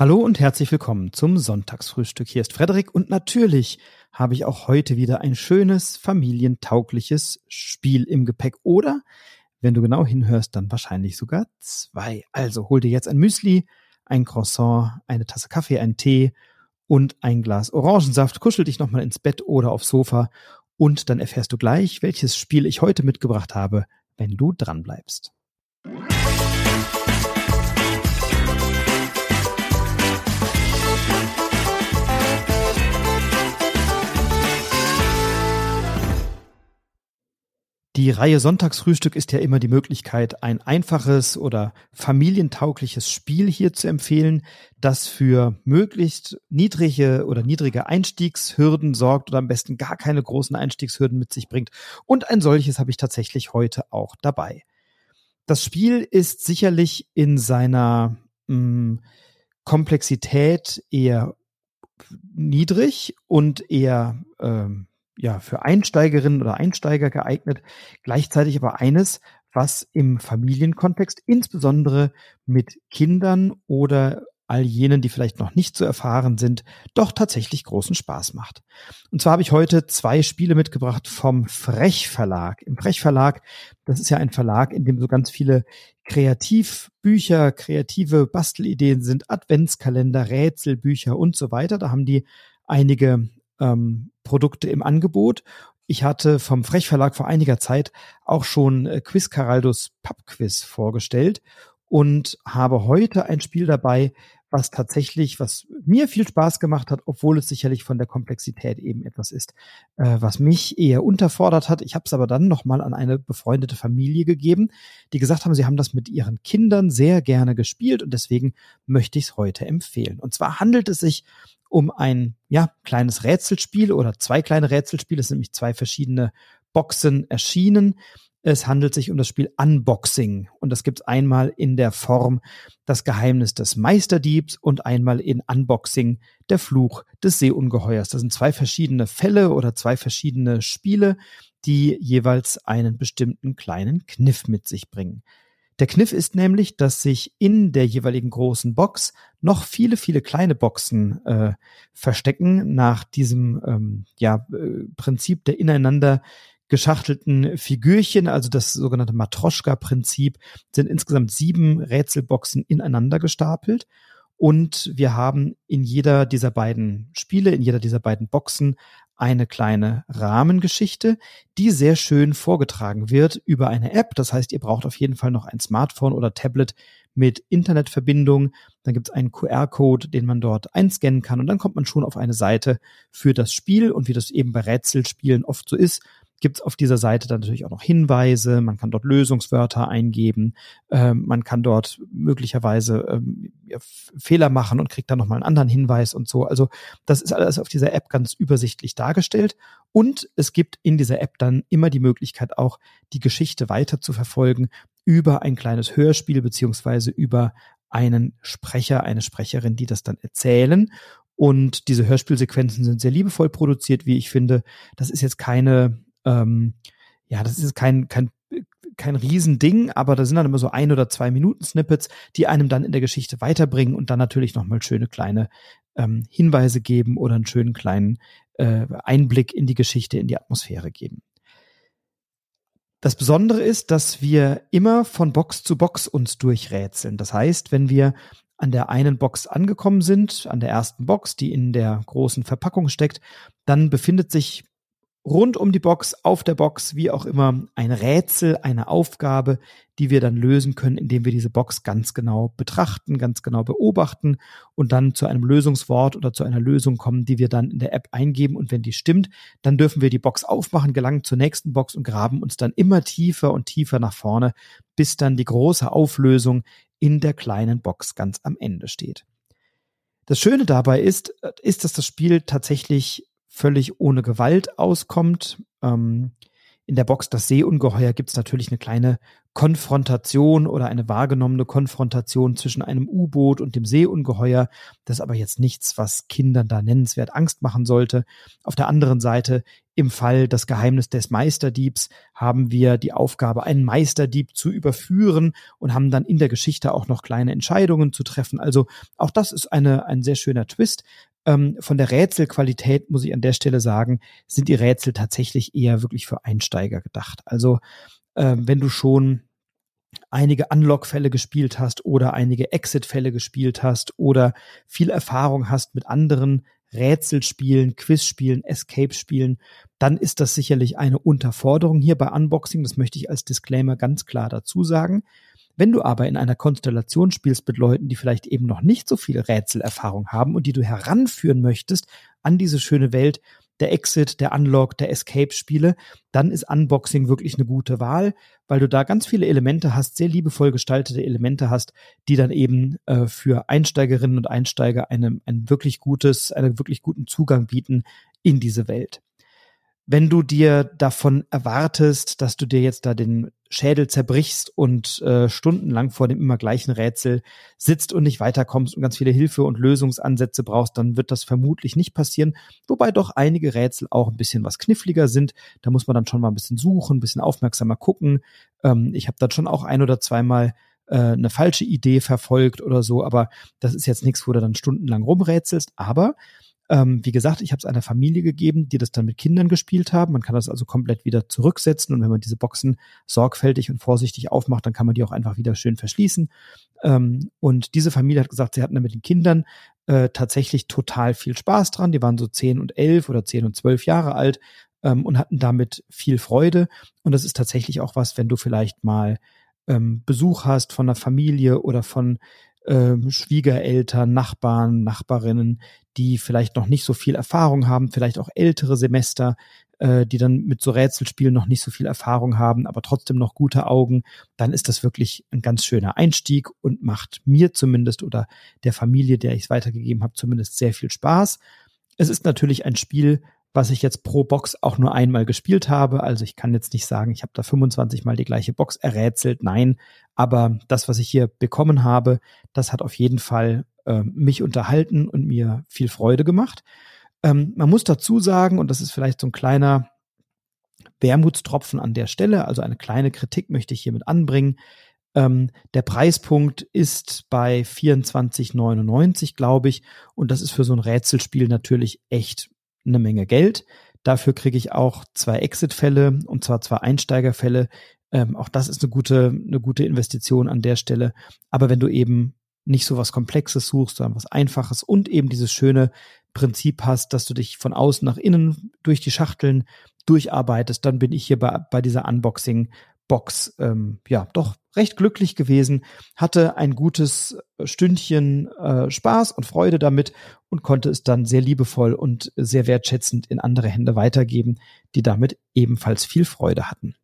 Hallo und herzlich willkommen zum Sonntagsfrühstück. Hier ist Frederik und natürlich habe ich auch heute wieder ein schönes, familientaugliches Spiel im Gepäck oder, wenn du genau hinhörst, dann wahrscheinlich sogar zwei. Also hol dir jetzt ein Müsli, ein Croissant, eine Tasse Kaffee, einen Tee und ein Glas Orangensaft, kuschel dich nochmal ins Bett oder aufs Sofa und dann erfährst du gleich, welches Spiel ich heute mitgebracht habe, wenn du dran bleibst. Die Reihe Sonntagsfrühstück ist ja immer die Möglichkeit, ein einfaches oder familientaugliches Spiel hier zu empfehlen, das für möglichst niedrige oder niedrige Einstiegshürden sorgt oder am besten gar keine großen Einstiegshürden mit sich bringt. Und ein solches habe ich tatsächlich heute auch dabei. Das Spiel ist sicherlich in seiner mh, hm, Komplexität eher niedrig und eher ähm, ja, für Einsteigerinnen oder Einsteiger geeignet, gleichzeitig aber eines, was im Familienkontext, insbesondere mit Kindern oder all jenen, die vielleicht noch nicht so erfahren sind, doch tatsächlich großen Spaß macht. Und zwar habe ich heute zwei Spiele mitgebracht vom Frech Verlag. Im Frech Verlag, das ist ja ein Verlag, in dem so ganz viele Kreativbücher, kreative Bastelideen sind, Adventskalender, Rätselbücher und so weiter. Da haben die einige ähm, Produkte im Angebot. Ich hatte vom Frech Verlag vor einiger Zeit auch schon äh, Quiz Caraldos Pubquiz vorgestellt und habe heute ein Spiel dabei, was tatsächlich, was mir viel Spaß gemacht hat, obwohl es sicherlich von der Komplexität eben etwas ist, äh, was mich eher unterfordert hat. Ich habe es aber dann nochmal an eine befreundete Familie gegeben, die gesagt haben, sie haben das mit ihren Kindern sehr gerne gespielt und deswegen möchte ich es heute empfehlen. Und zwar handelt es sich um ein ja, kleines Rätselspiel oder zwei kleine Rätselspiele. Es sind nämlich zwei verschiedene Boxen erschienen. Es handelt sich um das Spiel Unboxing und das gibt es einmal in der Form Das Geheimnis des Meisterdiebs und einmal in Unboxing Der Fluch des Seeungeheuers. Das sind zwei verschiedene Fälle oder zwei verschiedene Spiele, die jeweils einen bestimmten kleinen Kniff mit sich bringen. Der Kniff ist nämlich, dass sich in der jeweiligen großen Box noch viele, viele kleine Boxen äh, verstecken nach diesem ähm, ja, äh, Prinzip der ineinander geschachtelten Figürchen, also das sogenannte Matroschka-Prinzip, sind insgesamt sieben Rätselboxen ineinander gestapelt. Und wir haben in jeder dieser beiden Spiele, in jeder dieser beiden Boxen eine kleine Rahmengeschichte, die sehr schön vorgetragen wird über eine App. Das heißt, ihr braucht auf jeden Fall noch ein Smartphone oder Tablet mit Internetverbindung. Dann gibt es einen QR-Code, den man dort einscannen kann und dann kommt man schon auf eine Seite für das Spiel und wie das eben bei Rätselspielen oft so ist, gibt es auf dieser Seite dann natürlich auch noch Hinweise, man kann dort Lösungswörter eingeben, ähm, man kann dort möglicherweise ähm, Fehler machen und kriegt dann nochmal einen anderen Hinweis und so. Also das ist alles auf dieser App ganz übersichtlich dargestellt. Und es gibt in dieser App dann immer die Möglichkeit auch, die Geschichte weiter zu verfolgen über ein kleines Hörspiel beziehungsweise über einen Sprecher, eine Sprecherin, die das dann erzählen. Und diese Hörspielsequenzen sind sehr liebevoll produziert, wie ich finde. Das ist jetzt keine ähm, ja, das ist kein, kein, kein Riesending, aber da sind dann immer so ein oder zwei Minuten Snippets, die einem dann in der Geschichte weiterbringen und dann natürlich nochmal schöne kleine ähm, Hinweise geben oder einen schönen kleinen äh, Einblick in die Geschichte, in die Atmosphäre geben. Das Besondere ist, dass wir immer von Box zu Box uns durchrätseln. Das heißt, wenn wir an der einen Box angekommen sind, an der ersten Box, die in der großen Verpackung steckt, dann befindet sich rund um die Box, auf der Box, wie auch immer, ein Rätsel, eine Aufgabe, die wir dann lösen können, indem wir diese Box ganz genau betrachten, ganz genau beobachten und dann zu einem Lösungswort oder zu einer Lösung kommen, die wir dann in der App eingeben. Und wenn die stimmt, dann dürfen wir die Box aufmachen, gelangen zur nächsten Box und graben uns dann immer tiefer und tiefer nach vorne, bis dann die große Auflösung in der kleinen Box ganz am Ende steht. Das Schöne dabei ist, ist, dass das Spiel tatsächlich völlig ohne Gewalt auskommt. Ähm, in der Box Das Seeungeheuer gibt es natürlich eine kleine Konfrontation oder eine wahrgenommene Konfrontation zwischen einem U-Boot und dem Seeungeheuer. Das ist aber jetzt nichts, was Kindern da nennenswert Angst machen sollte. Auf der anderen Seite, im Fall das Geheimnis des Meisterdiebs, haben wir die Aufgabe, einen Meisterdieb zu überführen und haben dann in der Geschichte auch noch kleine Entscheidungen zu treffen. Also auch das ist eine, ein sehr schöner Twist. Ähm, von der Rätselqualität muss ich an der Stelle sagen, sind die Rätsel tatsächlich eher wirklich für Einsteiger gedacht. Also äh, wenn du schon einige Unlock-Fälle gespielt hast oder einige Exit-Fälle gespielt hast oder viel Erfahrung hast mit anderen Rätselspielen, Quizspielen, Escape-Spielen, dann ist das sicherlich eine Unterforderung hier bei Unboxing. Das möchte ich als Disclaimer ganz klar dazu sagen. Wenn du aber in einer Konstellation spielst mit Leuten, die vielleicht eben noch nicht so viel Rätselerfahrung haben und die du heranführen möchtest an diese schöne Welt, der Exit, der Unlock, der Escape-Spiele, dann ist Unboxing wirklich eine gute Wahl, weil du da ganz viele Elemente hast, sehr liebevoll gestaltete Elemente hast, die dann eben äh, für Einsteigerinnen und Einsteiger eine, ein wirklich gutes, einen wirklich guten Zugang bieten in diese Welt. Wenn du dir davon erwartest, dass du dir jetzt da den Schädel zerbrichst und äh, stundenlang vor dem immer gleichen Rätsel sitzt und nicht weiterkommst und ganz viele Hilfe und Lösungsansätze brauchst, dann wird das vermutlich nicht passieren. Wobei doch einige Rätsel auch ein bisschen was kniffliger sind. Da muss man dann schon mal ein bisschen suchen, ein bisschen aufmerksamer gucken. Ähm, ich habe dann schon auch ein oder zweimal äh, eine falsche Idee verfolgt oder so, aber das ist jetzt nichts, wo du dann stundenlang rumrätselst. Aber ähm, wie gesagt, ich habe es einer Familie gegeben, die das dann mit Kindern gespielt haben. Man kann das also komplett wieder zurücksetzen und wenn man diese Boxen sorgfältig und vorsichtig aufmacht, dann kann man die auch einfach wieder schön verschließen. Ähm, und diese Familie hat gesagt, sie hatten da mit den Kindern äh, tatsächlich total viel Spaß dran. Die waren so zehn und elf oder zehn und zwölf Jahre alt ähm, und hatten damit viel Freude. Und das ist tatsächlich auch was, wenn du vielleicht mal ähm, Besuch hast von einer Familie oder von ähm, Schwiegereltern, Nachbarn, Nachbarinnen, die vielleicht noch nicht so viel Erfahrung haben, vielleicht auch ältere Semester, äh, die dann mit so Rätselspielen noch nicht so viel Erfahrung haben, aber trotzdem noch gute Augen, dann ist das wirklich ein ganz schöner Einstieg und macht mir zumindest oder der Familie, der ich es weitergegeben habe, zumindest sehr viel Spaß. Es ist natürlich ein Spiel, was ich jetzt pro Box auch nur einmal gespielt habe. Also ich kann jetzt nicht sagen, ich habe da 25 mal die gleiche Box errätselt. Nein, aber das, was ich hier bekommen habe, das hat auf jeden Fall äh, mich unterhalten und mir viel Freude gemacht. Ähm, man muss dazu sagen, und das ist vielleicht so ein kleiner Wermutstropfen an der Stelle, also eine kleine Kritik möchte ich hiermit anbringen. Ähm, der Preispunkt ist bei 24,99, glaube ich. Und das ist für so ein Rätselspiel natürlich echt eine Menge Geld. Dafür kriege ich auch zwei Exit-Fälle und zwar zwei Einsteigerfälle. Ähm, auch das ist eine gute, eine gute Investition an der Stelle. Aber wenn du eben nicht so was Komplexes suchst, sondern was Einfaches und eben dieses schöne Prinzip hast, dass du dich von außen nach innen durch die Schachteln durcharbeitest, dann bin ich hier bei, bei dieser Unboxing-Box ähm, ja doch recht glücklich gewesen, hatte ein gutes Stündchen äh, Spaß und Freude damit und konnte es dann sehr liebevoll und sehr wertschätzend in andere Hände weitergeben, die damit ebenfalls viel Freude hatten.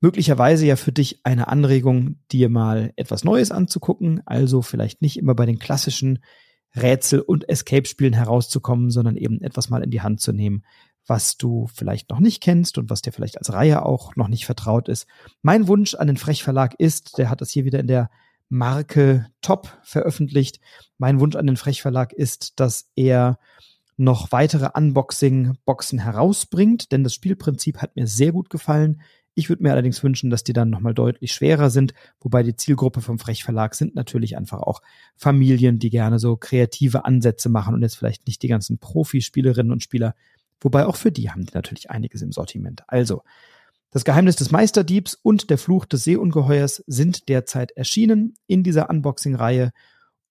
Möglicherweise ja für dich eine Anregung, dir mal etwas Neues anzugucken, also vielleicht nicht immer bei den klassischen Rätsel- und Escape-Spielen herauszukommen, sondern eben etwas mal in die Hand zu nehmen, was du vielleicht noch nicht kennst und was dir vielleicht als Reihe auch noch nicht vertraut ist. Mein Wunsch an den Frech-Verlag ist, der hat das hier wieder in der Marke Top veröffentlicht. Mein Wunsch an den Frech-Verlag ist, dass er noch weitere Unboxing-Boxen herausbringt, denn das Spielprinzip hat mir sehr gut gefallen. Ich würde mir allerdings wünschen, dass die dann nochmal deutlich schwerer sind, wobei die Zielgruppe vom Frech-Verlag sind natürlich einfach auch Familien, die gerne so kreative Ansätze machen und jetzt vielleicht nicht die ganzen Profispielerinnen und Spieler Wobei auch für die haben die natürlich einiges im Sortiment. Also, das Geheimnis des Meisterdiebs und der Fluch des Seeungeheuers sind derzeit erschienen in dieser Unboxing-Reihe.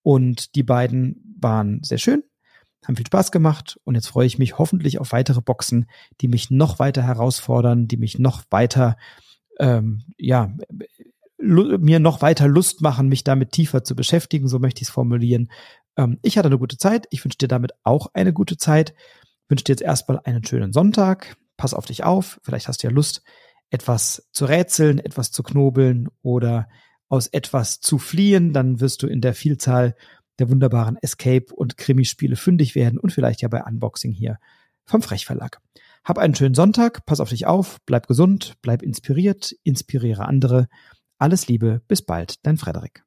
Und die beiden waren sehr schön, haben viel Spaß gemacht. Und jetzt freue ich mich hoffentlich auf weitere Boxen, die mich noch weiter herausfordern, die mich noch weiter, ähm, ja, mir noch weiter Lust machen, mich damit tiefer zu beschäftigen. So möchte ich es formulieren. Ähm, ich hatte eine gute Zeit. Ich wünsche dir damit auch eine gute Zeit wünsche dir jetzt erstmal einen schönen Sonntag. Pass auf dich auf. Vielleicht hast du ja Lust, etwas zu rätseln, etwas zu knobeln oder aus etwas zu fliehen. Dann wirst du in der Vielzahl der wunderbaren Escape- und Krimispiele fündig werden und vielleicht ja bei Unboxing hier vom Frechverlag. Hab einen schönen Sonntag, pass auf dich auf, bleib gesund, bleib inspiriert, inspiriere andere. Alles Liebe, bis bald, dein Frederik.